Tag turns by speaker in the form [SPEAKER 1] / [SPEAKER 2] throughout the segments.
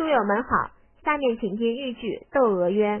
[SPEAKER 1] 书友们好，下面请听豫剧《窦娥冤》。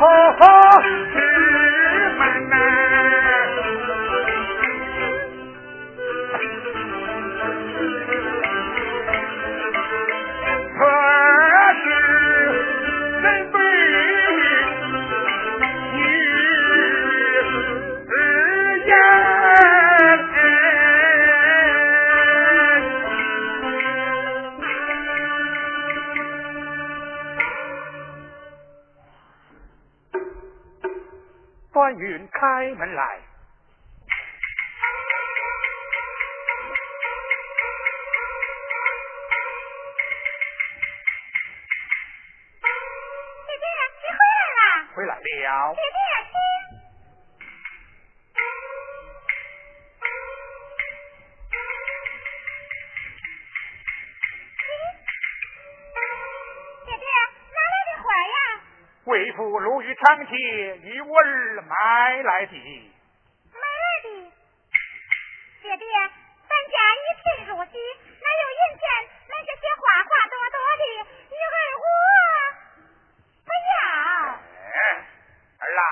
[SPEAKER 2] whole 云开门来。姐姐你回来了。回来了。儿买来的，
[SPEAKER 3] 买来的，爹爹，咱家一贫如洗，哪有银钱买这些花花朵朵的？女儿我不要。
[SPEAKER 2] 哎，儿啊，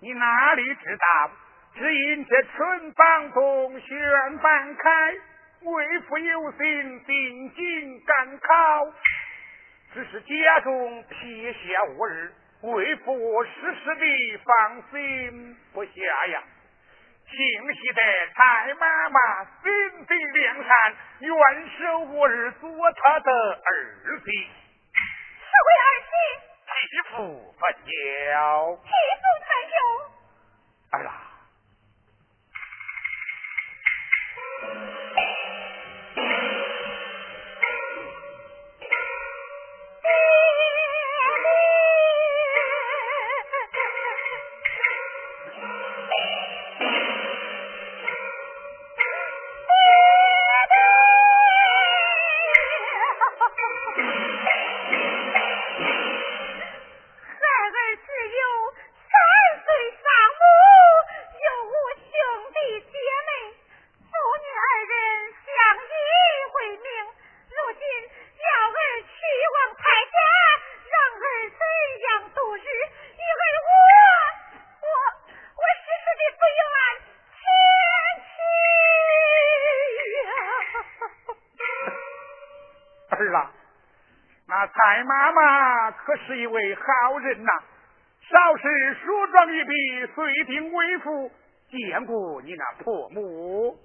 [SPEAKER 2] 你哪里知道？只因这春房中选半开，为父有心定睛赶考，只是家中撇下我儿。为父时时的放心不下呀，庆喜的蔡妈妈心地良善，愿收我儿做他的儿媳。
[SPEAKER 3] 是为儿媳，
[SPEAKER 2] 媳妇不教，可是一位好人呐，少时梳妆一笔，遂定为夫，见过你那婆母。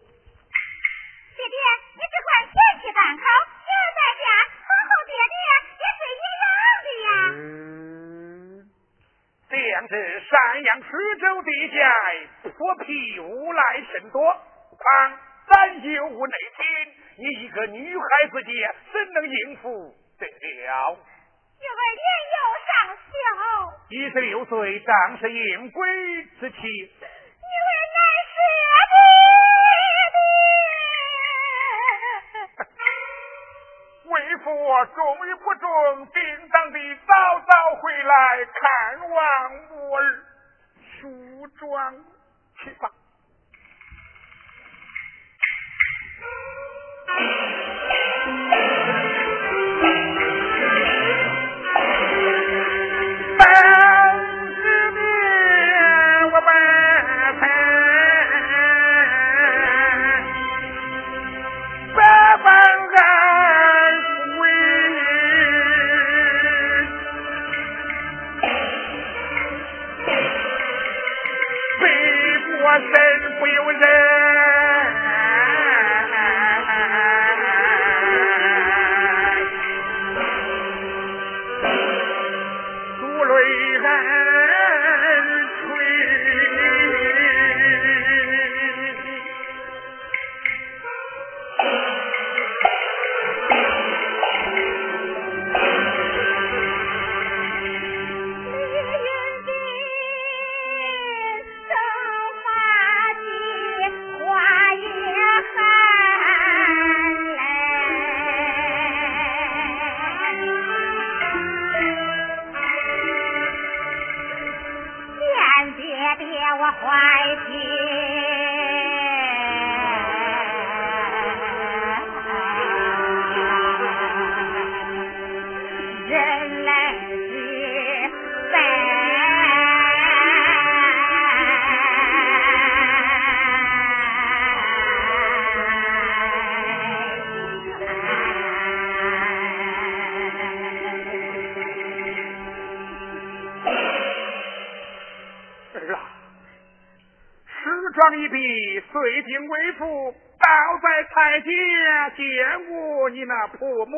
[SPEAKER 3] 爹爹，你只管前去赶考，女儿在家伺候爹爹，也是
[SPEAKER 2] 一样的呀。嗯，这样子山阳徐州地界，泼皮无赖甚多，况咱又无内亲，你一个女孩子的，怎能应付得了？
[SPEAKER 3] 玉儿年幼尚小，
[SPEAKER 2] 一十六岁，正是应归之妻。
[SPEAKER 3] 你为难
[SPEAKER 2] 舍的爹，为父终于不中，定当的早早回来看望我儿，梳妆去吧。妇倒在台阶见过你那婆母。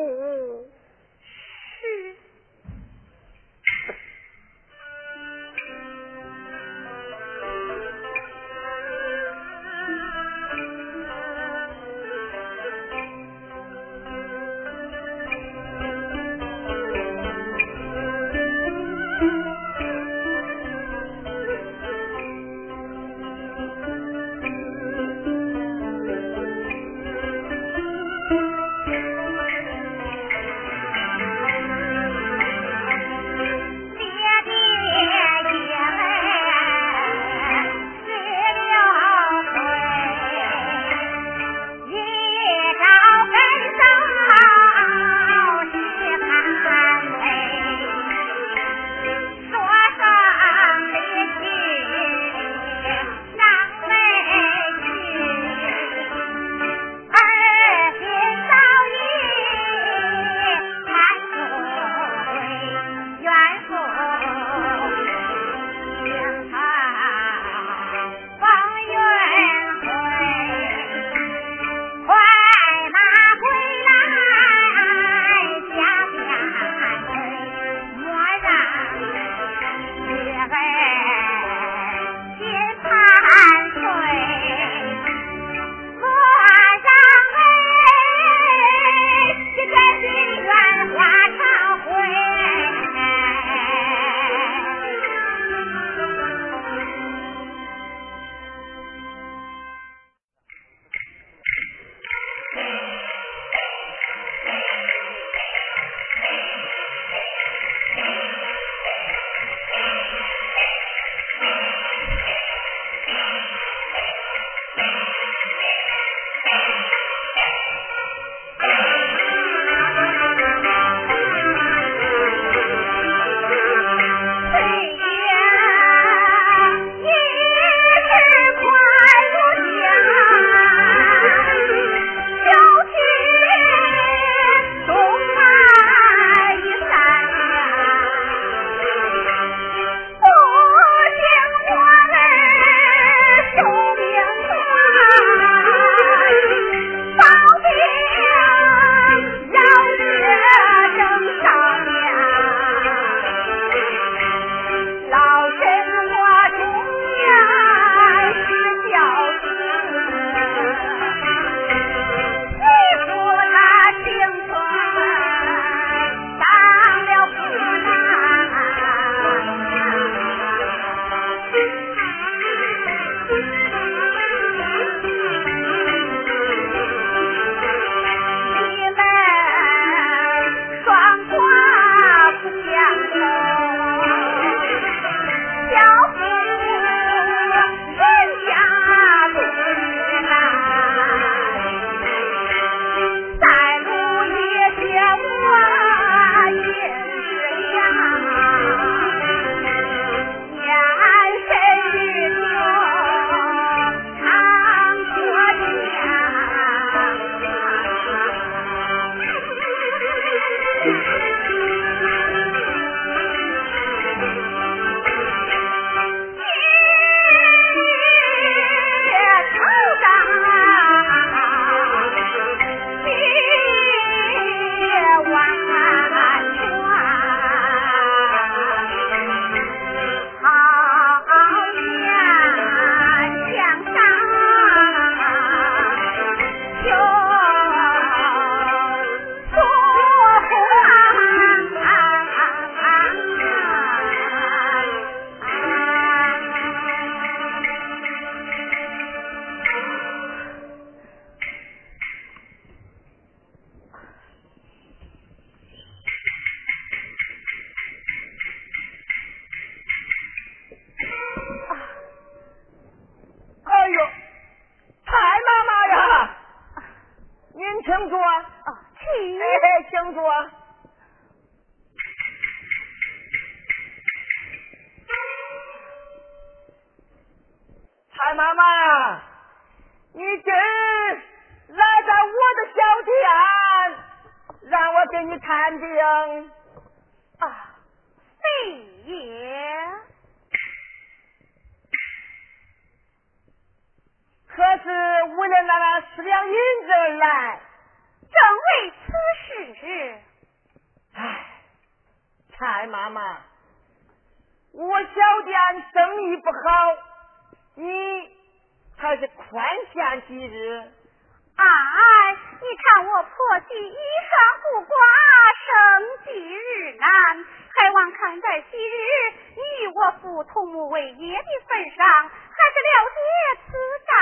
[SPEAKER 3] 父同母为爷的份上，还是了结此账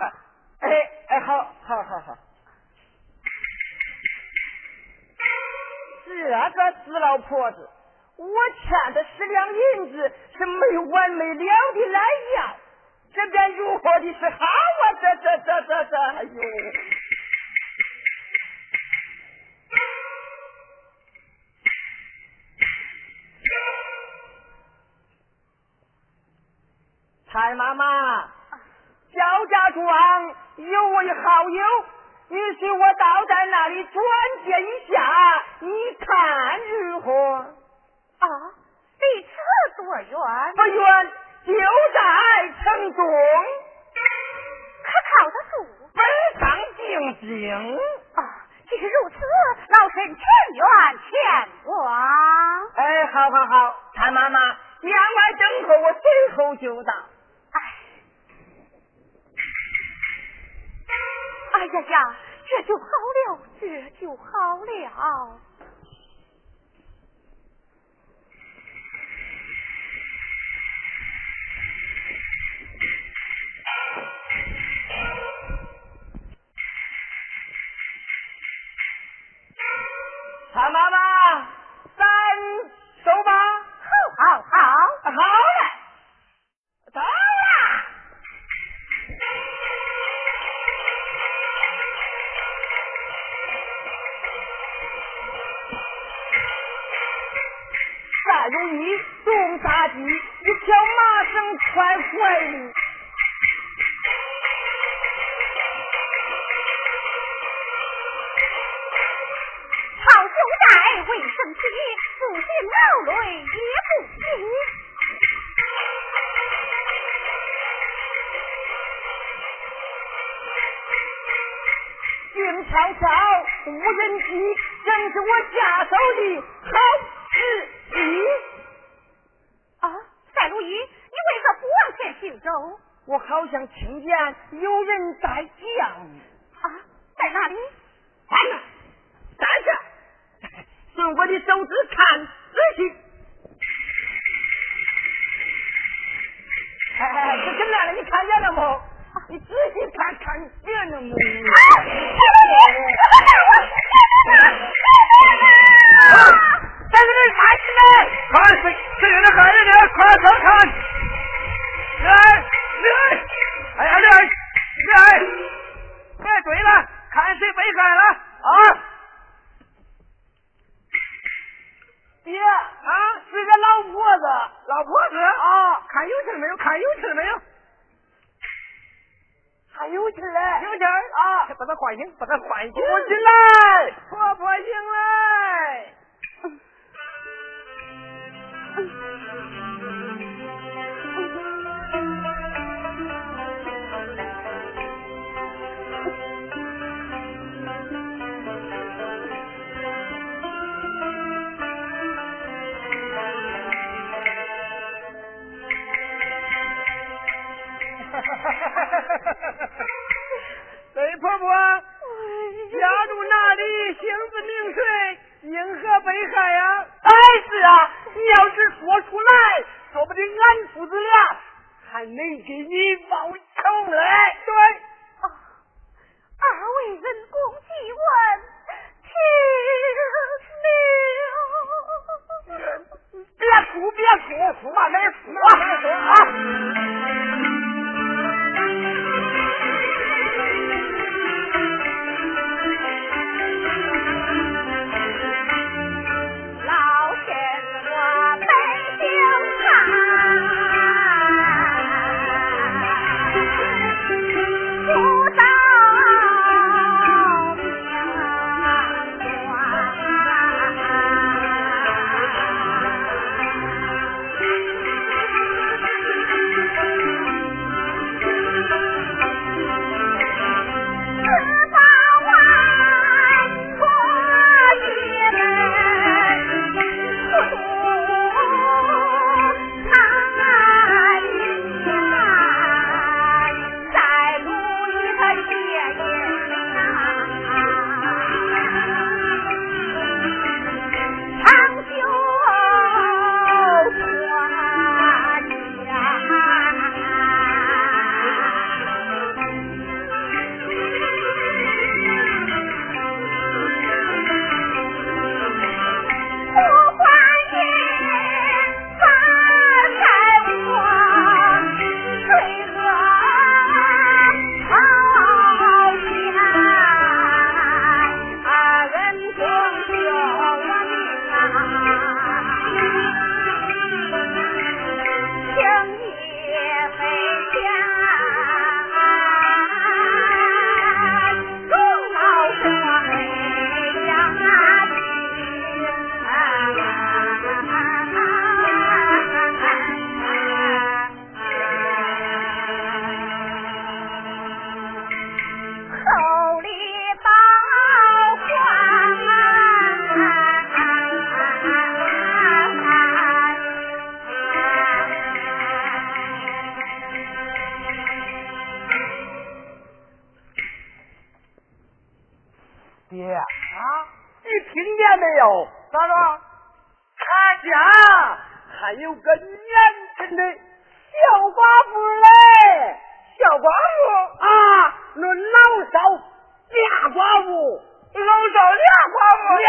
[SPEAKER 3] 吧。
[SPEAKER 4] 哎哎，好，好，好，好。这个死老婆子，我欠的十两银子是没完没了的来要，这边如何的是好啊？这这这这这，哎呦！蔡妈妈，焦家庄有位好友。你许我倒在那里转接一下，你看如何？
[SPEAKER 3] 啊，离此多远？
[SPEAKER 4] 不远，就在城中。
[SPEAKER 3] 可靠得住？
[SPEAKER 4] 本上静静。
[SPEAKER 3] 啊，既是如此，老身情愿前往。
[SPEAKER 4] 哎，好好好，蔡妈妈，院外等候，我随后就到。
[SPEAKER 3] 哎呀呀，这就好了，这就好了。好兄在，为生气，不行劳累也不行。
[SPEAKER 4] 静悄悄，无人机，正是我下手的好。是你
[SPEAKER 3] 啊，赛如意，你为何不往前行走？
[SPEAKER 4] 我好像听见有人在叫你
[SPEAKER 3] 啊，在哪里？
[SPEAKER 4] 站那，站下，用我的手指看仔细。哎哎，这怎么样了？你看见了不？你仔细看看见了没？在这里看起来，
[SPEAKER 2] 看谁谁人的害人的，快快看！来来，哎呀来来，哎对了，看谁被害了啊？
[SPEAKER 4] 爹啊，是个老婆子，
[SPEAKER 2] 老婆子
[SPEAKER 4] 啊，
[SPEAKER 2] 看有气没有？看有气没有？
[SPEAKER 4] 还有气嘞，
[SPEAKER 2] 有气
[SPEAKER 4] 啊！
[SPEAKER 2] 把他唤醒，把他唤醒，
[SPEAKER 4] 我进来，
[SPEAKER 2] 婆婆醒来。对婆婆，家住哪里？姓字名谁？因何被害呀？
[SPEAKER 4] 哎，是啊，你要是说出来，说不定俺父子俩还能给你报仇嘞。
[SPEAKER 2] 对，
[SPEAKER 3] 二位人公即问，
[SPEAKER 4] 听了。别哭，别哭，哭慢点说，慢点说啊。
[SPEAKER 5] 了。
[SPEAKER 4] 咋着？
[SPEAKER 5] 他家还有个年轻的小寡妇嘞，
[SPEAKER 4] 小寡妇
[SPEAKER 5] 啊，那老少俩寡妇，
[SPEAKER 4] 老少俩寡妇
[SPEAKER 5] 呀。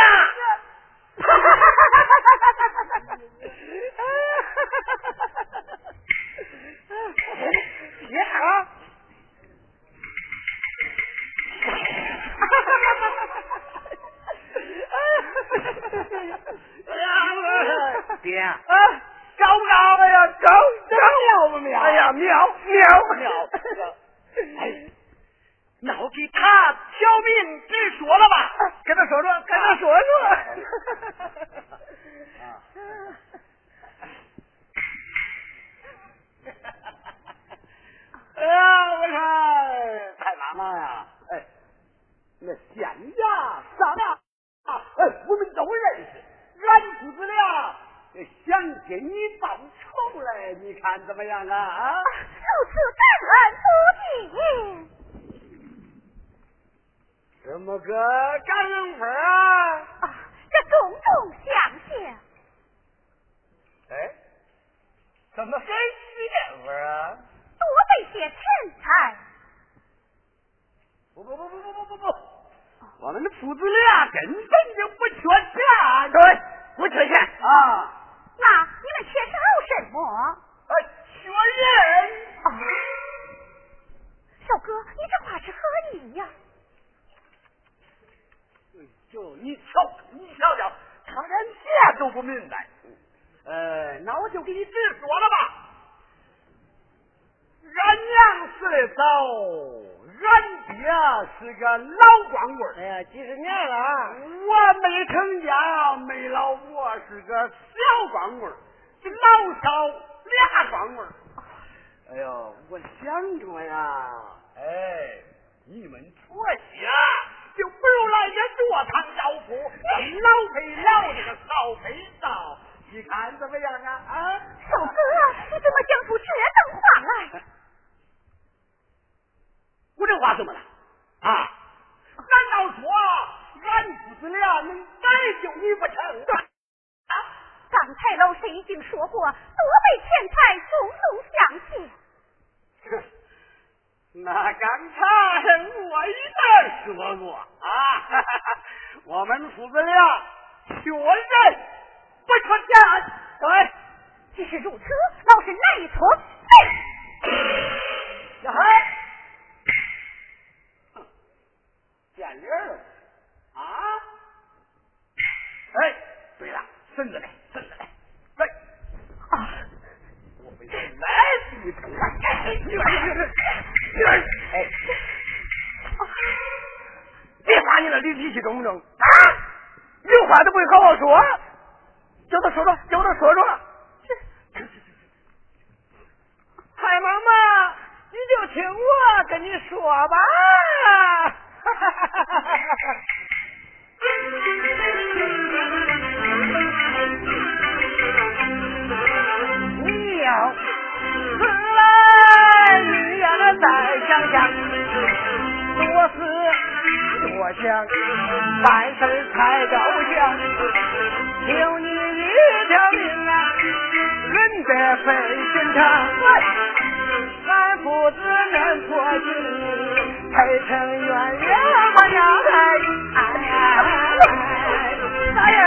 [SPEAKER 4] 哈哈哈哈哈哈！呀！
[SPEAKER 5] 爹
[SPEAKER 4] 啊，爹啊高不高？哎呀，高，
[SPEAKER 5] 妙不妙？
[SPEAKER 4] 哎呀，妙妙
[SPEAKER 5] 妙！哎，那我给他挑明直说了吧，
[SPEAKER 4] 跟他说说，跟他说说。哎呀，我说
[SPEAKER 5] 太妈妈呀，哎，那县衙上了，哎，我们都认识，俺父子俩想给你报仇来，你看怎么样啊？啊，
[SPEAKER 3] 如此感恩不尽，
[SPEAKER 4] 怎么个感恩法啊？
[SPEAKER 3] 啊，这种种相谢。
[SPEAKER 4] 哎，怎么还谢法啊？
[SPEAKER 3] 多备些钱财。
[SPEAKER 5] 不不不不不不不不，我们的父子俩根本就不缺钱，
[SPEAKER 4] 对，不缺钱
[SPEAKER 5] 啊。
[SPEAKER 3] 那你们缺少什么？
[SPEAKER 4] 哎，缺人。
[SPEAKER 3] 啊，小哥，你这话是何意呀？
[SPEAKER 5] 就你瞧，你瞧瞧，他连这都不明白。呃，那我就给你直说了吧。俺娘死的早，俺爹是个老光棍
[SPEAKER 4] 哎呀，几十年了。
[SPEAKER 5] 我没成家，没老婆，是个小光棍这老少俩光棍哎呦，我想着呀，哎，你们婆媳啊，就不如来个坐堂招夫，老配老，这个少配少，你看怎么样啊？啊，
[SPEAKER 3] 小哥，你怎么讲出这等话来？
[SPEAKER 5] 我这话怎么了？啊？难道说俺父子俩能再救你不成？
[SPEAKER 3] 啊！刚才老师已经说过，多备钱财，送送相谢。
[SPEAKER 5] 哼，那刚才我也说过啊，我们父子俩缺人不缺钱。
[SPEAKER 3] 对，既是如此，老师难以从。
[SPEAKER 5] 小孩。见人了啊！哎，对了，孙子来，孙子来，来
[SPEAKER 3] 啊！
[SPEAKER 5] 我们来一趟，哎，别发你那里力气中不中啊？有话都不会好好说，叫他说说，叫他说说。
[SPEAKER 4] 太妈妈，你就听我跟你说吧。哈哈哈哈哈哈！你要死来，你呀再想想，多思多想，办事才高兴。救你一条命啊，人得费心肠。俺父子难脱情，才成鸳鸯
[SPEAKER 3] 我娘
[SPEAKER 5] 哎哎哎，啥、哎、呀？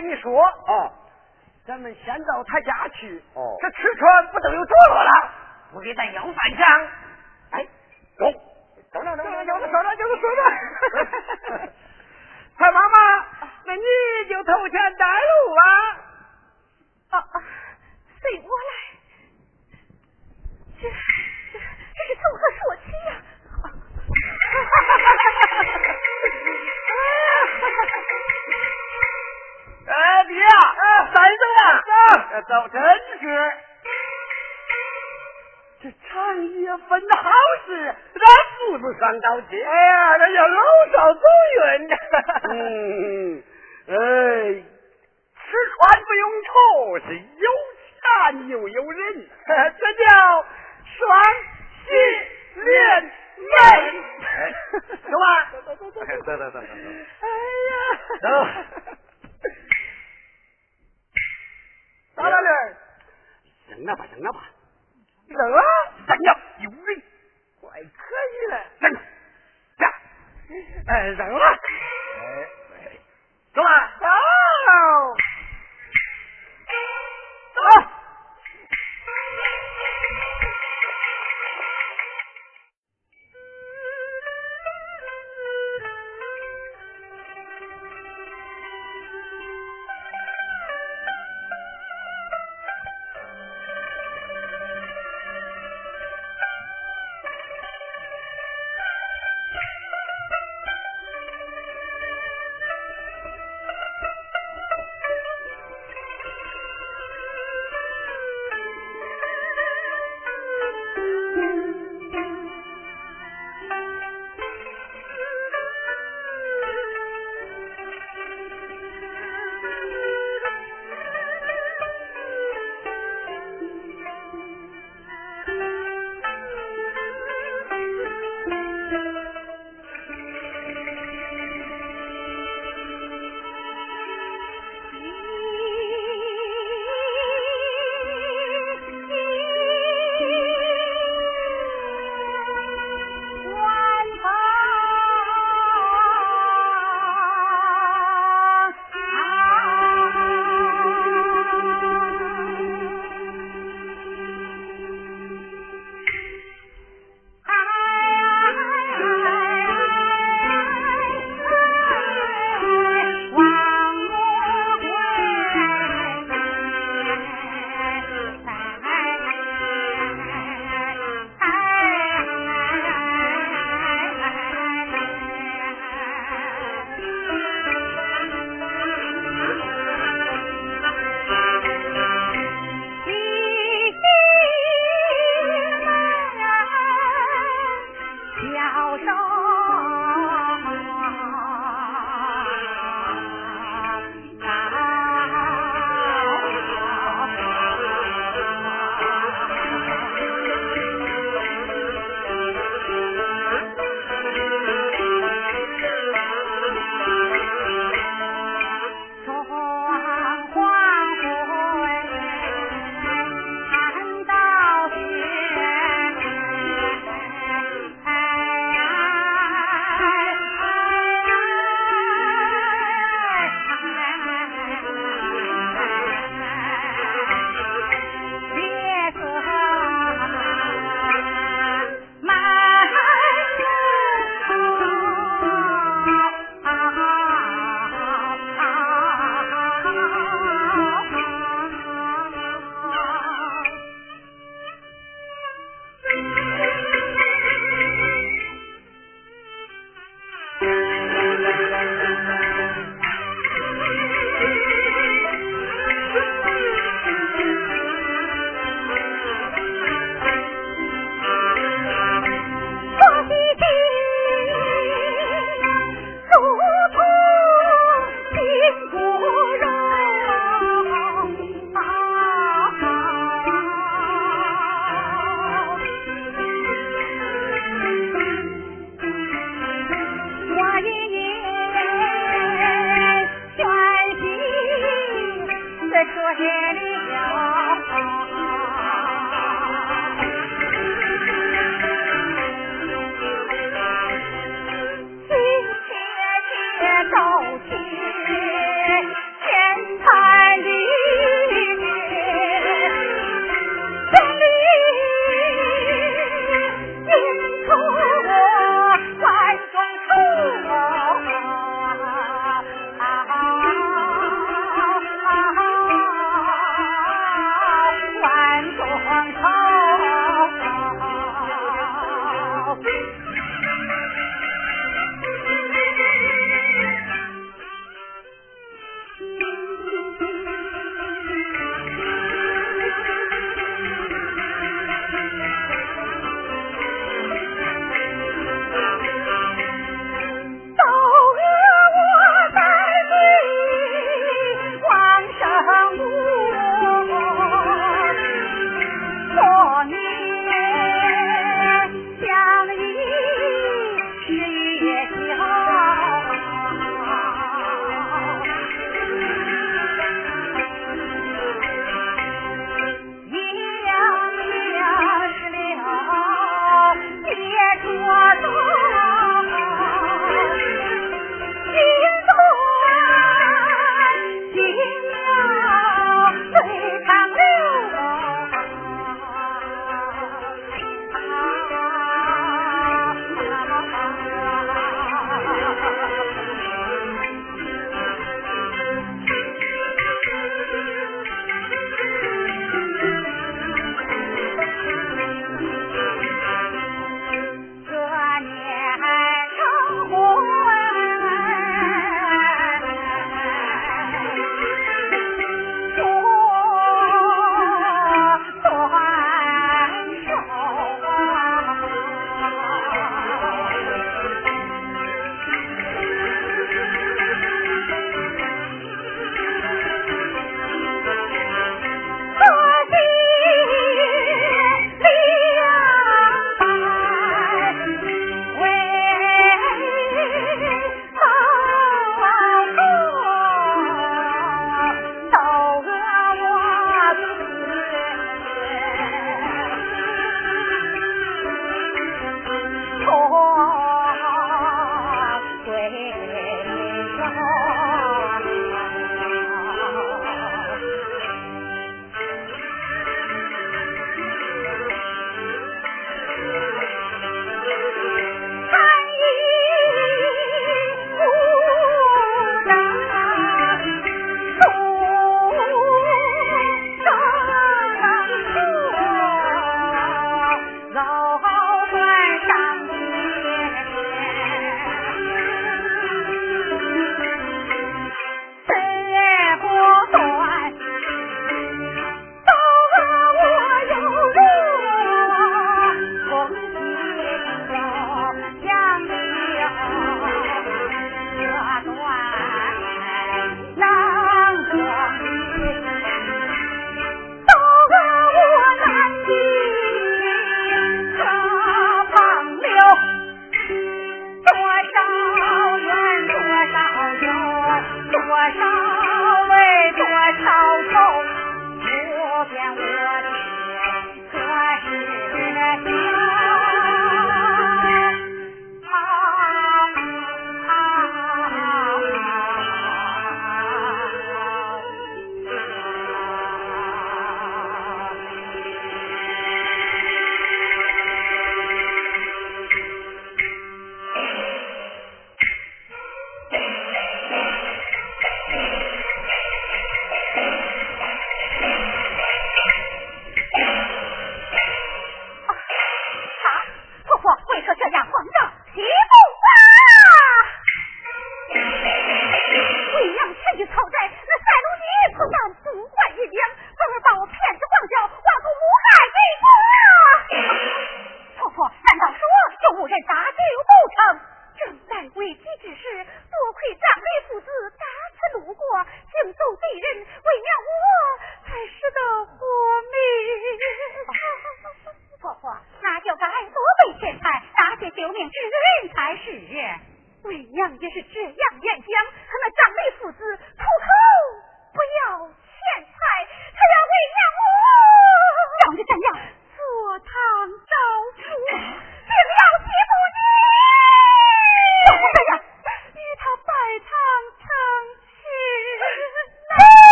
[SPEAKER 5] 跟你说啊，咱们先到他家去。哦，这吃穿不都有着落了？不给咱要饭钱。哎，走，走了走了，有的说了，有的说了。蔡妈妈，那你就投钱带路吧！
[SPEAKER 3] 啊啊，随我
[SPEAKER 5] 三声啊，走，真是。这长夜分好事，咱父子双刀接。哎呀，那叫老少走运。嗯，哎，吃穿不用愁，是有钱又有人，这叫双喜连门。走吧，走走走走走走走。哎呀，走。到哪里？扔了吧，扔了吧。扔了，扔了，有人，怪可以的，扔，下，哎，扔了，哎，走。吧，走。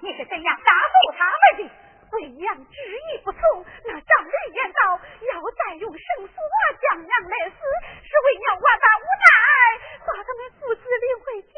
[SPEAKER 6] 你是怎样杀诉他们的？为娘执意不从，那丈人言道，要再用绳索将娘勒死，是为娘万般无奈，把他们父子领回
[SPEAKER 3] 去。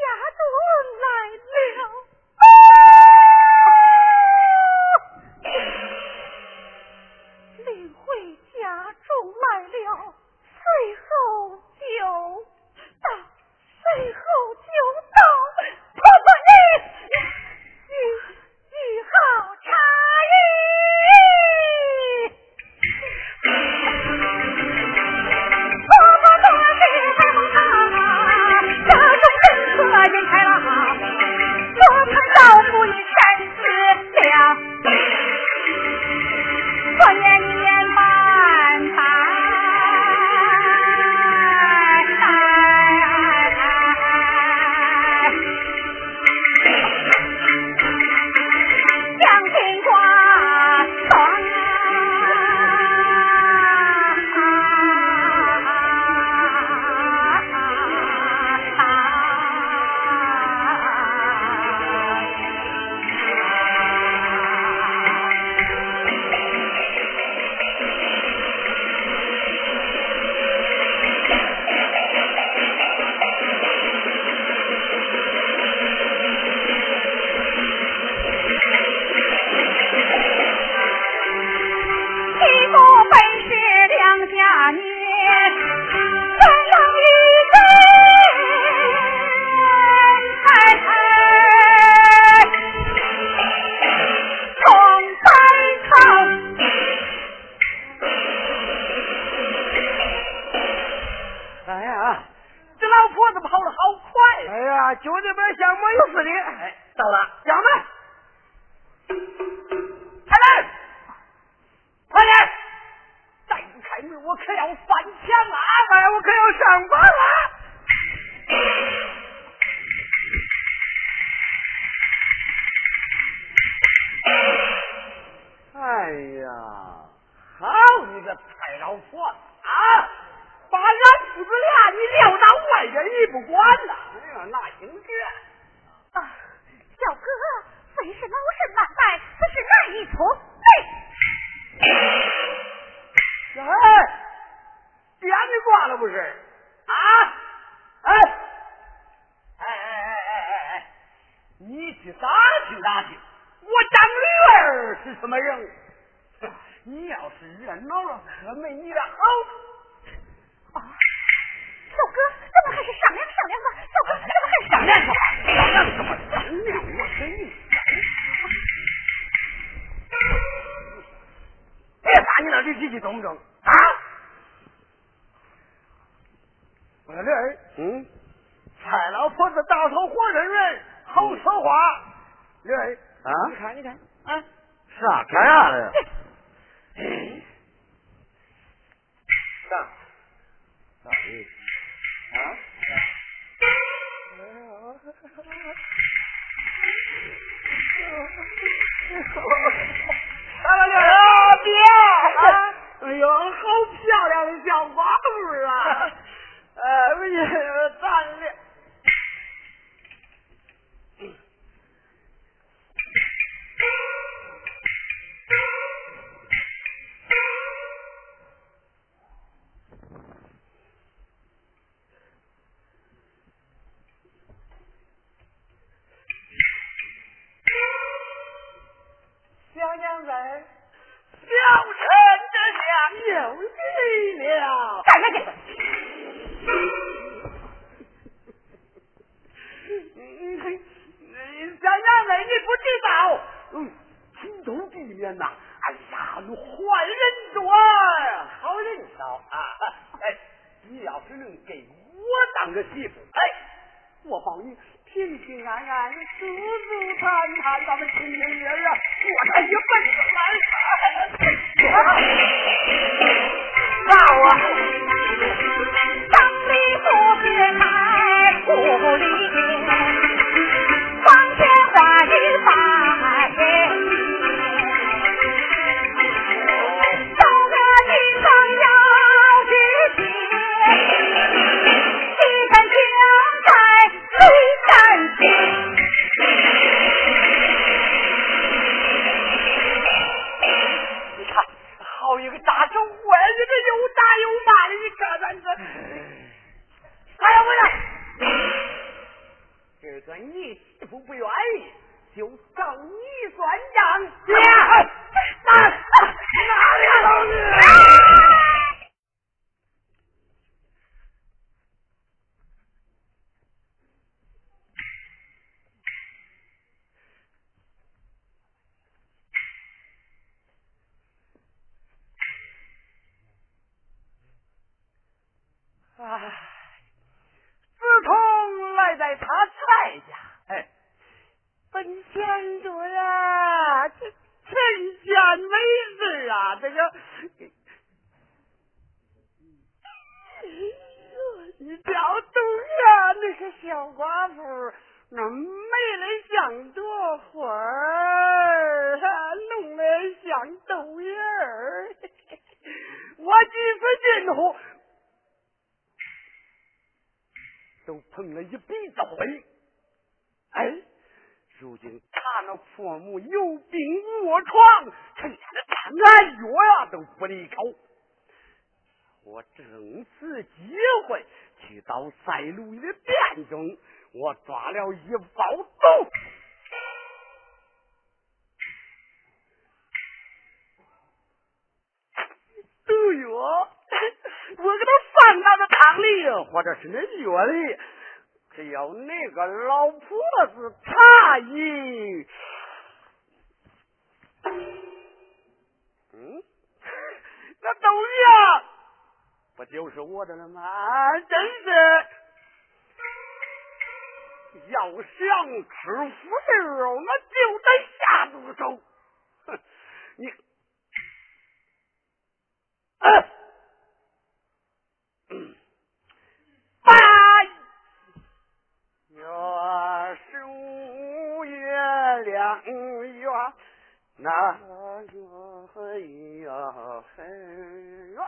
[SPEAKER 3] 他要翻墙啊，哎，我可要上班了。都碰了一鼻子灰。哎，如今他那父母有病卧床，他天的探俺药呀，都不离口。我正此
[SPEAKER 6] 机会去
[SPEAKER 5] 到赛路的店中，我抓了一
[SPEAKER 3] 包豆腐。
[SPEAKER 5] 或者是那药里，只要那个老婆子诧异，嗯，那东西啊，不就是我的了吗？真是，要想吃腐肉，那就得下毒手。哼，你，我数月亮圆，那月很圆。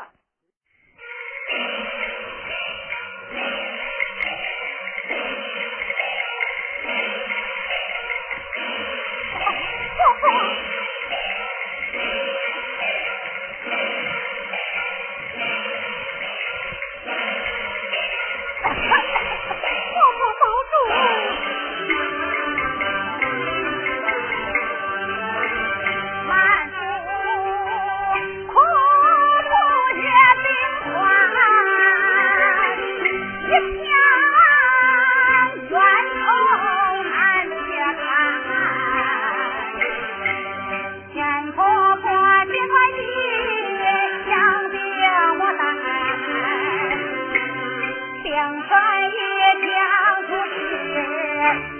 [SPEAKER 3] 道，人善被人欺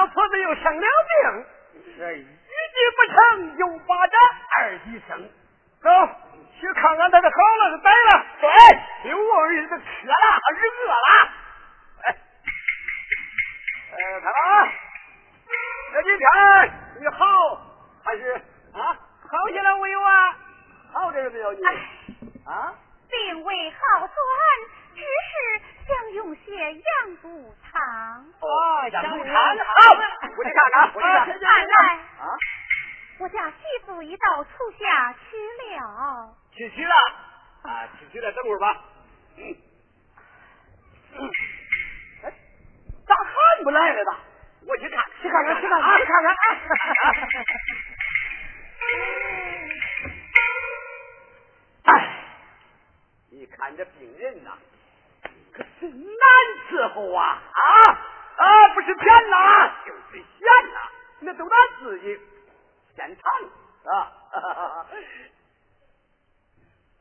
[SPEAKER 5] 老婆子又生了病。这一计不成，又把这二计生。走，去看看他的好了是歹了。对，六儿子渴了还是饿了？哎，哎，看啊，这几天你好还是啊？好起来没有啊？好点没有你？啊，
[SPEAKER 3] 病未好转，只是想用些养肚汤。
[SPEAKER 5] 哦，养肚汤好，我去看看，我去看。
[SPEAKER 3] 看来
[SPEAKER 5] 啊，
[SPEAKER 3] 我家媳妇已到厨下去了。
[SPEAKER 5] 去取了啊，去取了，等会儿吧。嗯。哎，咋还不来了呢？我去看，去看看，去看看，去看看。哎，你看这病人呐，难伺候啊啊啊！不是骗呐，就是闲呐，那都拿自己先尝啊。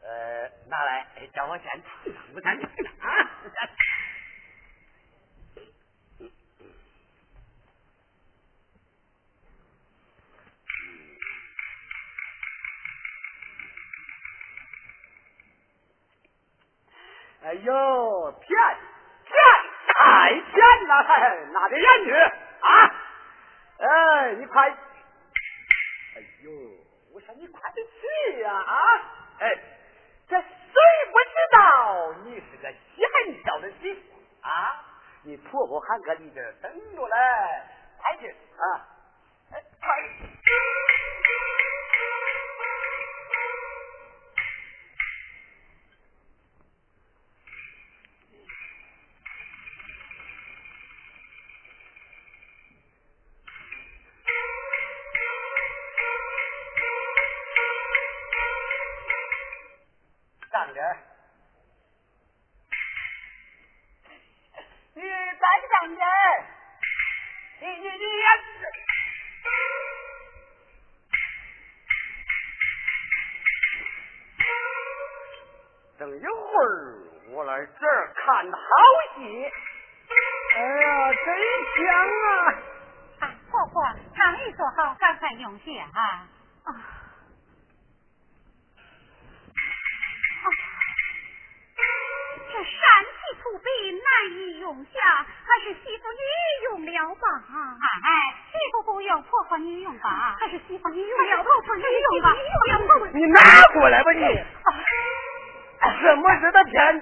[SPEAKER 5] 呃，拿来，叫我先尝尝，不尝尝啊。哎呦，骗骗太骗了，拿点盐去啊！哎，你快！哎呦，我说你快点去呀啊！哎，这谁不知道你是个贤孝的媳妇啊？你婆婆还搁你这等着嘞，快去啊！哎，快
[SPEAKER 2] 你再上
[SPEAKER 5] 点。你你
[SPEAKER 4] 你也是。
[SPEAKER 5] 等
[SPEAKER 4] 一会儿，我来
[SPEAKER 5] 这儿看好戏。哎呀，真香
[SPEAKER 2] 啊！
[SPEAKER 5] 啊，婆婆，躺一坐好，赶快用些啊。要破坏
[SPEAKER 2] 你用吧，还是喜欢你用？要破坏你用
[SPEAKER 5] 吧，你拿过来吧你！什么日的天？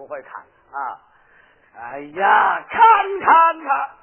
[SPEAKER 5] 不会看
[SPEAKER 2] 啊。
[SPEAKER 4] 哎呀看看看。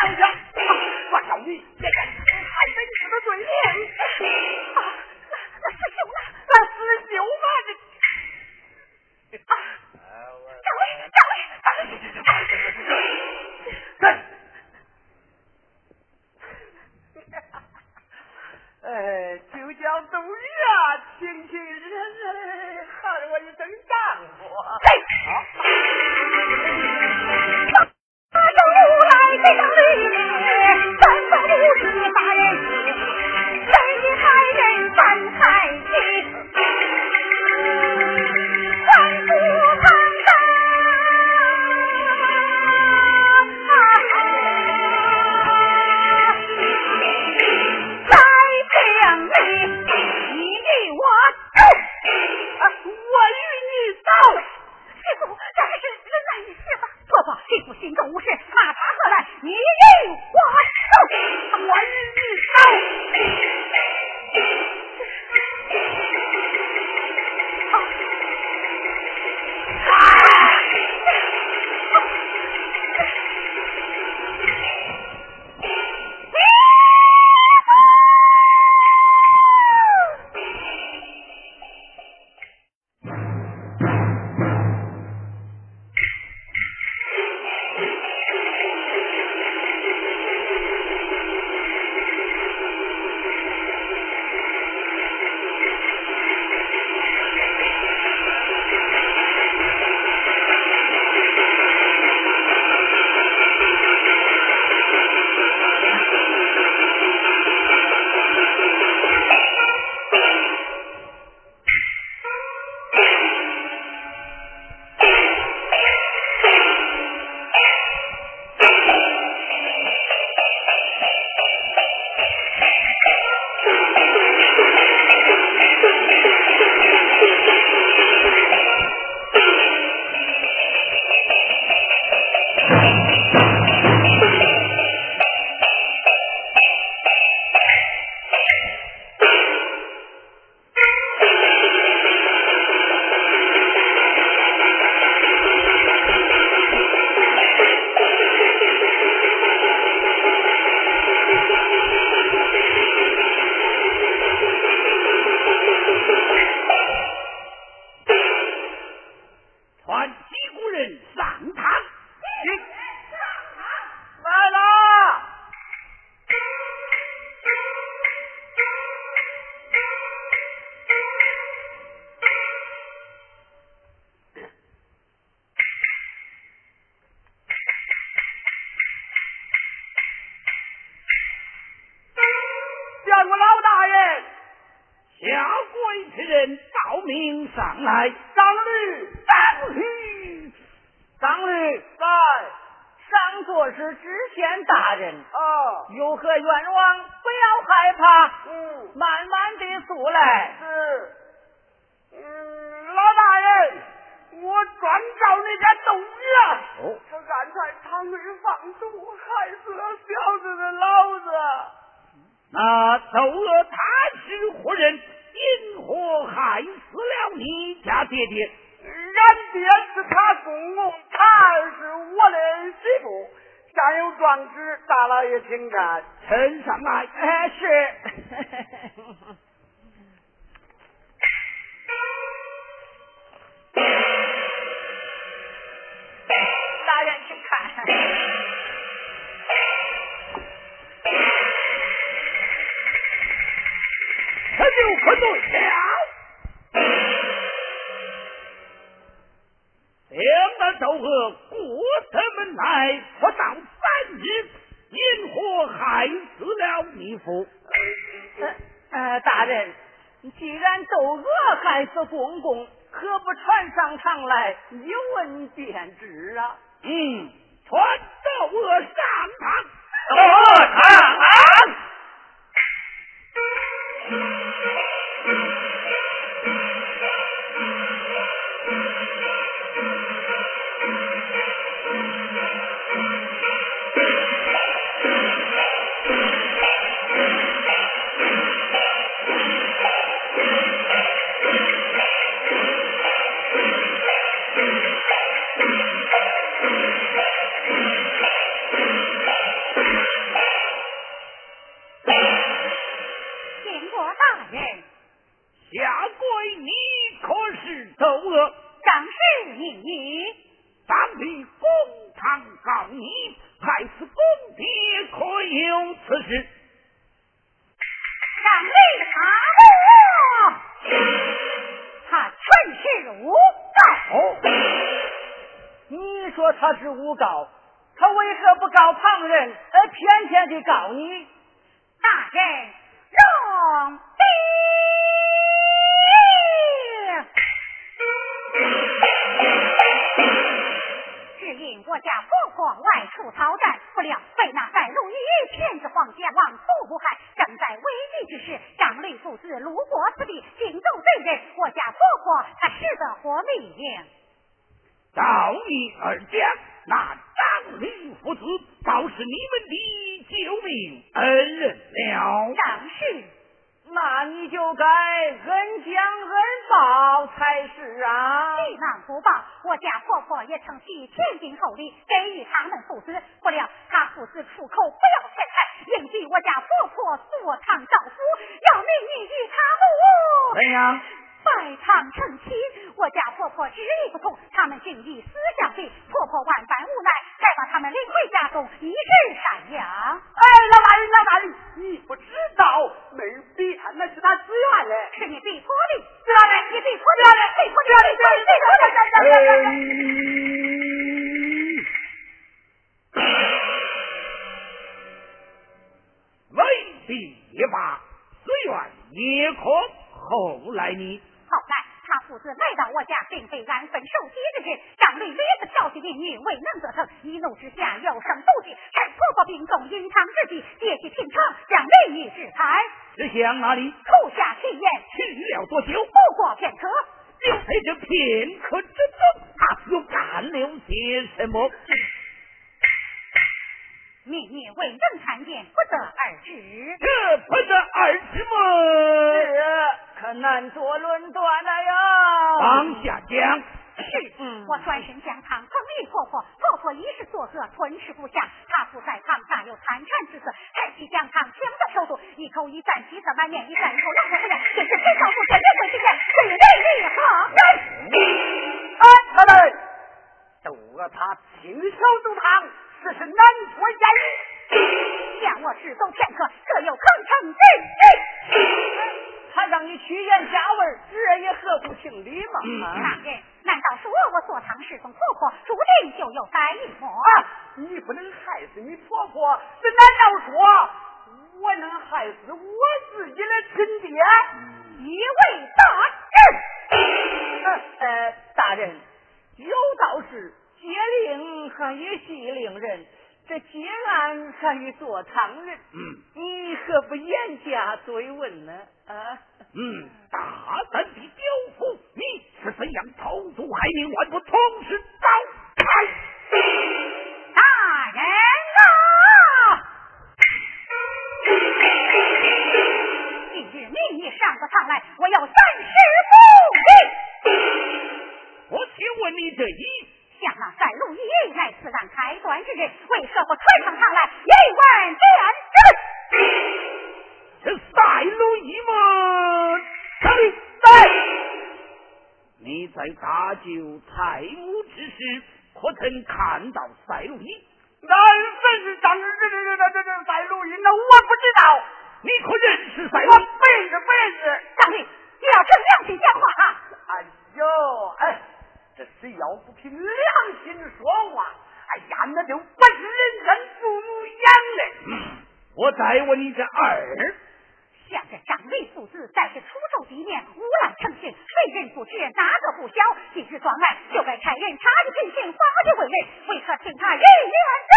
[SPEAKER 2] Hallelujah. 就可对了。两个窦娥过得门来，不到三日，因何害死了你父？
[SPEAKER 4] 呃呃，大人，既然窦娥害死公公，何不传上堂来一问便知啊？
[SPEAKER 2] 嗯，传窦娥上堂。
[SPEAKER 7] 窦娥上堂。
[SPEAKER 4] brownie? 报才是啊！
[SPEAKER 3] 既然不报，我家婆婆也曾许天经厚礼给予他们父子，不料他父子出口不要钱财，硬逼我家婆婆坐堂招夫，要命你与他无
[SPEAKER 2] 怎样？
[SPEAKER 3] 拜堂成亲。我家婆婆执意不从，他们竟以死相逼，婆婆万般无奈，再把他们领回家中，一日赡养。
[SPEAKER 5] 哎，老大人，老大人，你不知道，没逼他，那是他自愿的。
[SPEAKER 3] 是你逼迫的，知道的，你逼迫的，逼迫的，逼迫的，逼迫的，逼迫的。
[SPEAKER 2] 为必也罢，自愿也可。后来你
[SPEAKER 3] 父子来到我家，并非安分守己之事。张吕屡次调戏民女，未能得逞，一怒之下要生妒忌，趁婆婆病重隐藏之际，借机平常，将美女制裁。
[SPEAKER 2] 是向哪里？
[SPEAKER 3] 吐下气言，
[SPEAKER 2] 去了多久？
[SPEAKER 3] 不过片刻。
[SPEAKER 2] 就在这片刻之中，他又干了些什么？
[SPEAKER 3] 命运未能看见，不得而知。
[SPEAKER 2] 这不得而知么？
[SPEAKER 4] 是，可难做论断了呀！
[SPEAKER 2] 往下讲。
[SPEAKER 3] 是，我转身向堂捧立婆婆，婆婆一时作恶，吞噬不下。她不在堂大有贪馋之色，抬起将堂强的手中，一口一战，气色满面，一战一口老婆不言，真是非少妇见人会之言，最内厉害。
[SPEAKER 5] 哎，老大人，窦娥他亲手督堂，实是难脱言语。
[SPEAKER 3] 向我示奏片刻，可有可成之计？
[SPEAKER 4] 他让你曲言加文，这也合乎情理嘛。
[SPEAKER 3] 大人，难道说我坐堂侍奉婆婆，注定就有歹意么？
[SPEAKER 5] 啊，你不能害死你婆婆，这难道说我能害死我自己的亲爹？
[SPEAKER 3] 一位大
[SPEAKER 4] 人，呃，大人，有道是接令还与系令人，这接案还与做堂人。
[SPEAKER 2] 嗯，
[SPEAKER 4] 你何不严加追问呢？啊？
[SPEAKER 2] 嗯，大胆的刁夫，你是怎样投毒害命，还不同时招开？
[SPEAKER 3] 大人啊！今日你已上个堂来，我要三十不
[SPEAKER 2] 义。我请问你这一，
[SPEAKER 3] 像那赛路一来此案开端之人，为何不传上堂来一问便
[SPEAKER 2] 知？这赛路一吗？上里在。你在大救蔡母之时，可曾看到赛路一？
[SPEAKER 5] 那认当这这这这这这赛路一，那我不知道。
[SPEAKER 2] 你可认识赛？
[SPEAKER 5] 我不认识，不认识。
[SPEAKER 3] 张力，你要这良心讲话啊！
[SPEAKER 5] 哎呦，哎，这谁要不凭良心说话？哎呀，那就不是人生父母养的。
[SPEAKER 2] 我再问你这二。
[SPEAKER 3] 像这张雷父子在这楚州地面无赖成性，谁人不知，哪个不晓？今日状案就该差人查的品行，法的为人，为何听他人
[SPEAKER 4] 言之？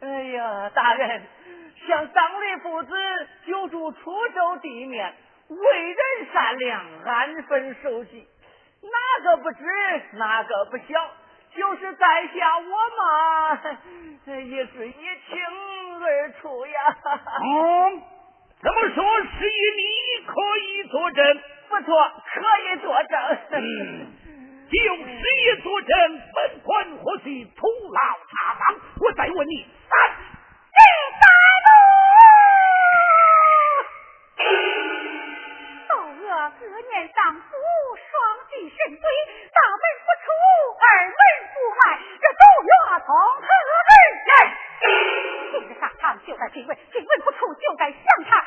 [SPEAKER 4] 哎呀，大人，像张雷父子久住楚州地面，为人善良，安分守己，哪个不知，哪个不晓？就是在下我嘛，也是一清二楚呀。
[SPEAKER 2] 嗯，这么说，是以你可以作证？
[SPEAKER 4] 不错，可以作证。
[SPEAKER 2] 嗯，就事业作证，本官或许徒劳差方。我再问你三，
[SPEAKER 3] 思念丈夫，双膝神归，大门不出，二门不迈，这都怨从何而来？今日上堂就该进问，进问不出就该详查，